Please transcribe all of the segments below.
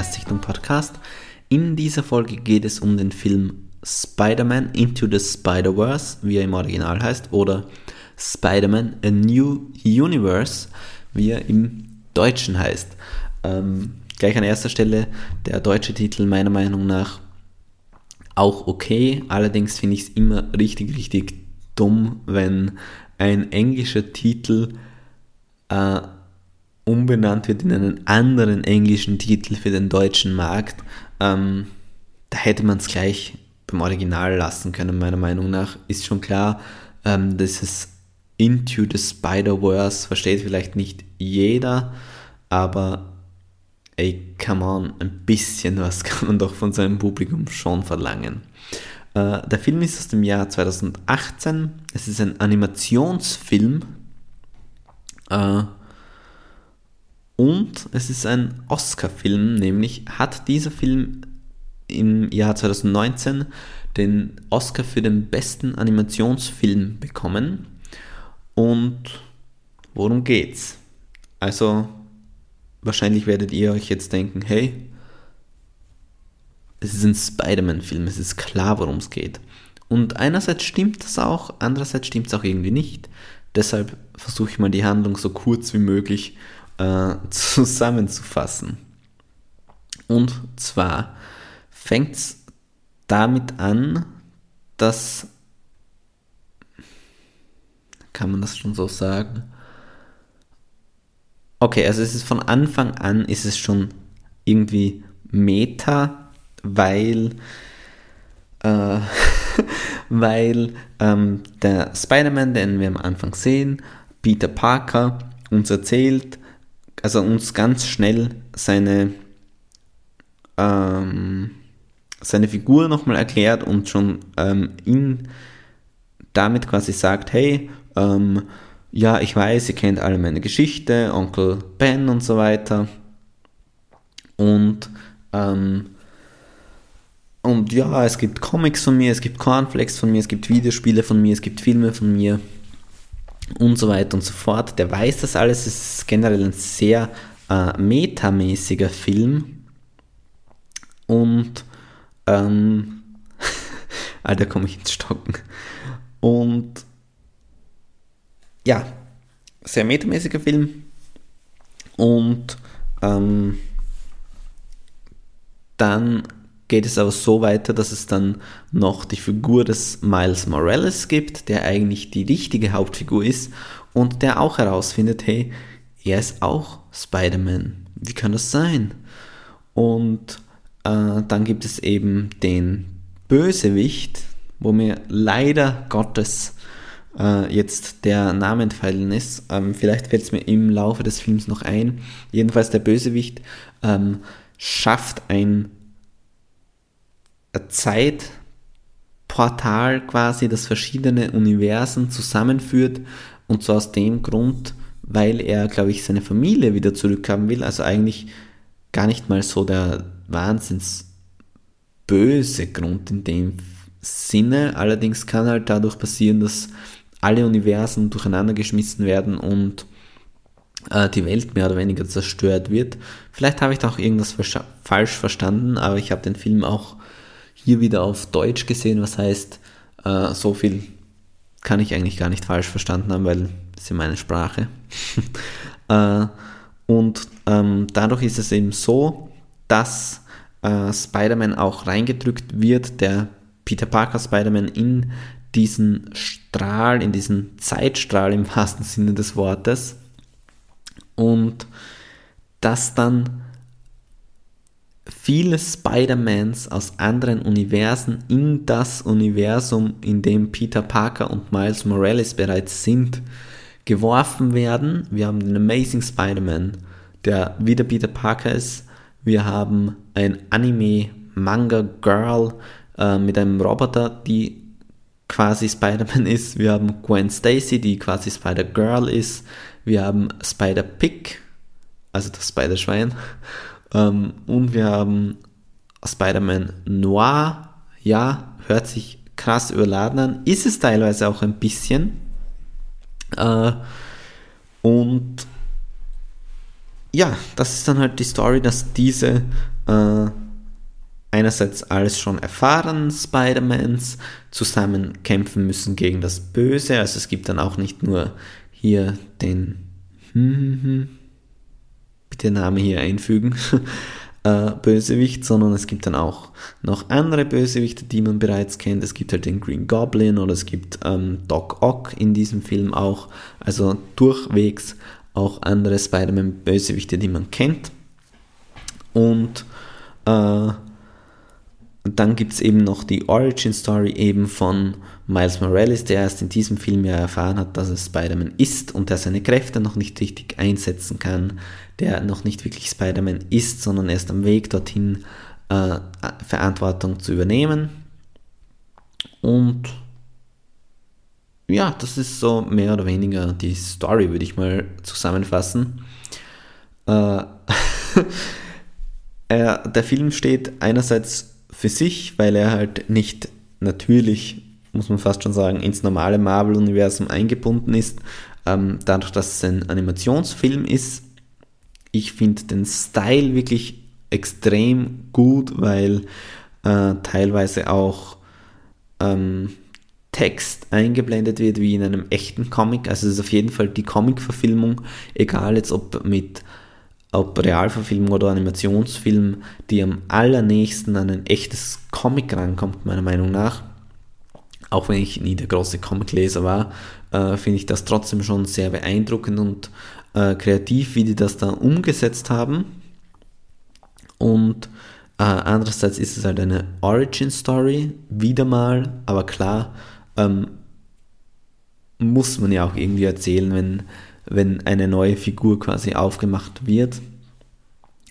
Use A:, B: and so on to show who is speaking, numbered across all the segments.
A: Erstsichtung Podcast. In dieser Folge geht es um den Film Spider-Man Into the Spider-Verse, wie er im Original heißt, oder Spider-Man A New Universe, wie er im Deutschen heißt. Ähm, gleich an erster Stelle der deutsche Titel meiner Meinung nach auch okay, allerdings finde ich es immer richtig, richtig dumm, wenn ein englischer Titel äh, umbenannt wird in einen anderen englischen Titel für den deutschen Markt. Ähm, da hätte man es gleich beim Original lassen können, meiner Meinung nach. Ist schon klar, ähm, dass es Into the Spider-Verse versteht vielleicht nicht jeder, aber ey, come on, ein bisschen was kann man doch von seinem Publikum schon verlangen. Äh, der Film ist aus dem Jahr 2018. Es ist ein Animationsfilm. Äh, und es ist ein Oscar-Film, nämlich hat dieser Film im Jahr 2019 den Oscar für den besten Animationsfilm bekommen. Und worum geht's? Also, wahrscheinlich werdet ihr euch jetzt denken, hey, es ist ein Spider-Man-Film, es ist klar, worum es geht. Und einerseits stimmt das auch, andererseits stimmt es auch irgendwie nicht. Deshalb versuche ich mal die Handlung so kurz wie möglich äh, zusammenzufassen. Und zwar fängt es damit an, dass, kann man das schon so sagen? Okay, also es ist von Anfang an ist es schon irgendwie Meta, weil äh, weil ähm, der Spider-Man, den wir am Anfang sehen, Peter Parker, uns erzählt, also uns ganz schnell seine ähm, seine Figur nochmal erklärt und schon ähm, ihn damit quasi sagt, hey, ähm, ja, ich weiß, ihr kennt alle meine Geschichte, Onkel Ben und so weiter. Und, ähm, und ja, es gibt Comics von mir, es gibt Cornflakes von mir, es gibt Videospiele von mir, es gibt Filme von mir und so weiter und so fort. Der weiß das alles. Es ist generell ein sehr äh, metamäßiger Film. Und ähm, Alter, komme ich ins Stocken. Und ja, sehr metamäßiger Film. Und ähm, dann geht es aber so weiter, dass es dann noch die Figur des Miles Morales gibt, der eigentlich die richtige Hauptfigur ist und der auch herausfindet, hey, er ist auch Spider-Man. Wie kann das sein? Und äh, dann gibt es eben den Bösewicht, wo mir leider Gottes äh, jetzt der Name entfallen ist. Ähm, vielleicht fällt es mir im Laufe des Films noch ein. Jedenfalls der Bösewicht ähm, schafft ein Zeitportal quasi, das verschiedene Universen zusammenführt und zwar aus dem Grund, weil er, glaube ich, seine Familie wieder zurückhaben will. Also eigentlich gar nicht mal so der wahnsinns böse Grund in dem Sinne. Allerdings kann halt dadurch passieren, dass alle Universen durcheinander geschmissen werden und äh, die Welt mehr oder weniger zerstört wird. Vielleicht habe ich da auch irgendwas falsch verstanden, aber ich habe den Film auch hier wieder auf Deutsch gesehen, was heißt, äh, so viel kann ich eigentlich gar nicht falsch verstanden haben, weil das ist ja meine Sprache. äh, und ähm, dadurch ist es eben so, dass äh, Spider-Man auch reingedrückt wird, der Peter Parker Spider-Man in diesen Strahl, in diesen Zeitstrahl im wahrsten Sinne des Wortes. Und dass dann viele Spider-Mans aus anderen Universen in das Universum, in dem Peter Parker und Miles Morales bereits sind, geworfen werden. Wir haben den Amazing Spider-Man, der wieder Peter Parker ist. Wir haben ein Anime-Manga-Girl äh, mit einem Roboter, die quasi Spider-Man ist. Wir haben Gwen Stacy, die quasi Spider-Girl ist. Wir haben Spider-Pig, also das Spider-Schwein. Ähm, und wir haben Spider-Man Noir. Ja, hört sich krass überladen an. Ist es teilweise auch ein bisschen. Äh, und ja, das ist dann halt die Story, dass diese äh, einerseits alles schon erfahren Spider-Mans zusammen kämpfen müssen gegen das Böse. Also es gibt dann auch nicht nur hier den hm, hm, hm, bitte Name hier einfügen. äh, Bösewicht, sondern es gibt dann auch noch andere Bösewichte, die man bereits kennt. Es gibt halt den Green Goblin oder es gibt ähm, Doc Ock in diesem Film auch. Also durchwegs auch andere Spider-Man-Bösewichte, die man kennt. Und äh, dann gibt es eben noch die Origin Story eben von Miles Morales, der erst in diesem Film ja erfahren hat, dass er Spider-Man ist und der seine Kräfte noch nicht richtig einsetzen kann, der noch nicht wirklich Spider-Man ist, sondern erst am Weg dorthin äh, Verantwortung zu übernehmen. Und ja, das ist so mehr oder weniger die Story, würde ich mal zusammenfassen. Äh, der Film steht einerseits für sich, weil er halt nicht natürlich, muss man fast schon sagen, ins normale Marvel-Universum eingebunden ist. Ähm, dadurch, dass es ein Animationsfilm ist. Ich finde den Style wirklich extrem gut, weil äh, teilweise auch ähm, Text eingeblendet wird wie in einem echten Comic. Also es ist auf jeden Fall die Comic-Verfilmung, egal jetzt ob mit ob Realverfilmung oder Animationsfilm, die am allernächsten an ein echtes Comic rankommt, meiner Meinung nach. Auch wenn ich nie der große Comicleser war, äh, finde ich das trotzdem schon sehr beeindruckend und äh, kreativ, wie die das da umgesetzt haben. Und äh, andererseits ist es halt eine Origin Story, wieder mal, aber klar, ähm, muss man ja auch irgendwie erzählen, wenn wenn eine neue Figur quasi aufgemacht wird.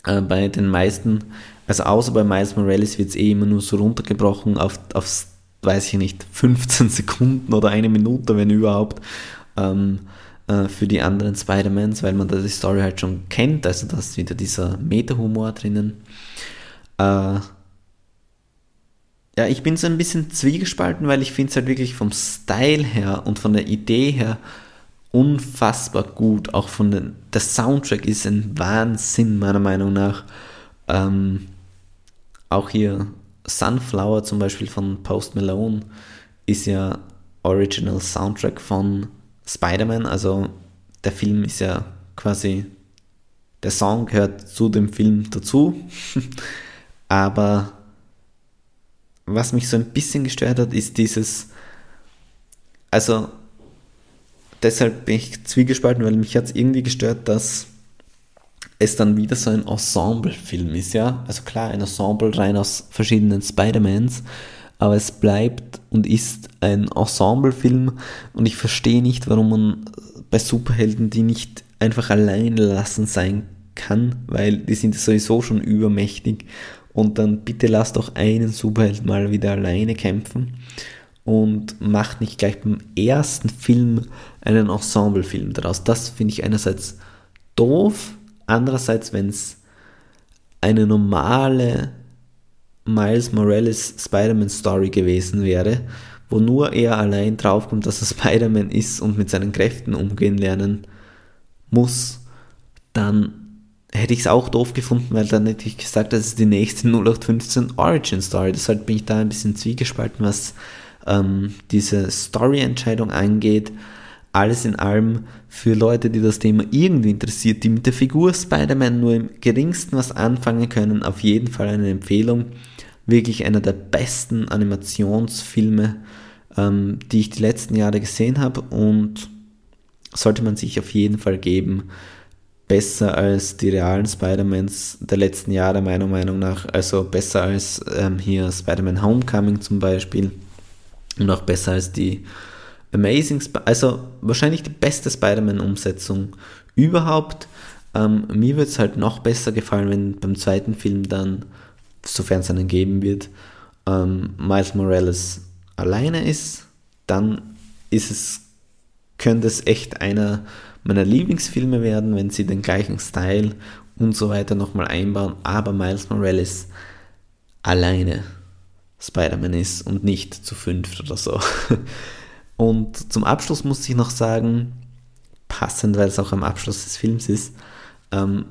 A: Äh, bei den meisten, also außer bei Miles Morales wird es eh immer nur so runtergebrochen auf, auf, weiß ich nicht, 15 Sekunden oder eine Minute, wenn überhaupt, ähm, äh, für die anderen Spider-Mans, weil man da die Story halt schon kennt, also da ist wieder dieser Meta-Humor drinnen. Äh, ja, ich bin so ein bisschen zwiegespalten, weil ich finde es halt wirklich vom Style her und von der Idee her unfassbar gut. Auch von den, der Soundtrack ist ein Wahnsinn, meiner Meinung nach. Ähm, auch hier Sunflower zum Beispiel von Post Malone ist ja Original Soundtrack von Spider-Man. Also der Film ist ja quasi, der Song gehört zu dem Film dazu. Aber was mich so ein bisschen gestört hat, ist dieses, also deshalb bin ich zwiegespalten, weil mich hat es irgendwie gestört, dass es dann wieder so ein Ensemble-Film ist, ja. Also klar, ein Ensemble rein aus verschiedenen Spider-Mans, aber es bleibt und ist ein Ensemble-Film und ich verstehe nicht, warum man bei Superhelden die nicht einfach allein lassen sein kann, weil die sind sowieso schon übermächtig und dann bitte lasst doch einen Superheld mal wieder alleine kämpfen und macht nicht gleich beim ersten Film einen Ensemble-Film daraus. Das finde ich einerseits doof, andererseits, wenn es eine normale Miles Morales Spider-Man-Story gewesen wäre, wo nur er allein draufkommt, dass er Spider-Man ist und mit seinen Kräften umgehen lernen muss, dann hätte ich es auch doof gefunden, weil dann hätte ich gesagt, das ist die nächste 0815 Origin Story. Deshalb bin ich da ein bisschen zwiegespalten, was ähm, diese Story-Entscheidung angeht. Alles in allem für Leute, die das Thema irgendwie interessiert, die mit der Figur Spider-Man nur im geringsten was anfangen können, auf jeden Fall eine Empfehlung. Wirklich einer der besten Animationsfilme, ähm, die ich die letzten Jahre gesehen habe und sollte man sich auf jeden Fall geben. Besser als die realen Spider-Mans der letzten Jahre, meiner Meinung nach. Also besser als ähm, hier Spider-Man Homecoming zum Beispiel und auch besser als die Amazing, Sp also wahrscheinlich die beste Spider-Man-Umsetzung überhaupt. Ähm, mir wird es halt noch besser gefallen, wenn beim zweiten Film dann, sofern es einen geben wird, ähm, Miles Morales alleine ist. Dann ist es, könnte es echt einer meiner Lieblingsfilme werden, wenn sie den gleichen Style und so weiter nochmal einbauen, aber Miles Morales alleine Spider-Man ist und nicht zu fünft oder so. Und zum Abschluss muss ich noch sagen, passend, weil es auch am Abschluss des Films ist, ähm,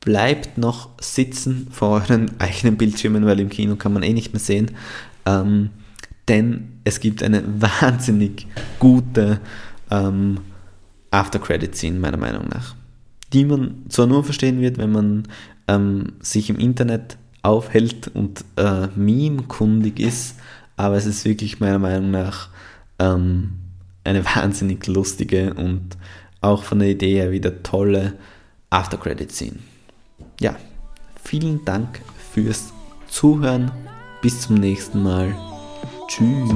A: bleibt noch sitzen vor euren eigenen Bildschirmen, weil im Kino kann man eh nicht mehr sehen. Ähm, denn es gibt eine wahnsinnig gute ähm, After-Credit-Scene, meiner Meinung nach. Die man zwar nur verstehen wird, wenn man ähm, sich im Internet aufhält und äh, meme-kundig ist, aber es ist wirklich meiner Meinung nach ähm, eine wahnsinnig lustige und auch von der Idee her wieder tolle After-Credit-Scene. Ja, vielen Dank fürs Zuhören. Bis zum nächsten Mal. Tschüss.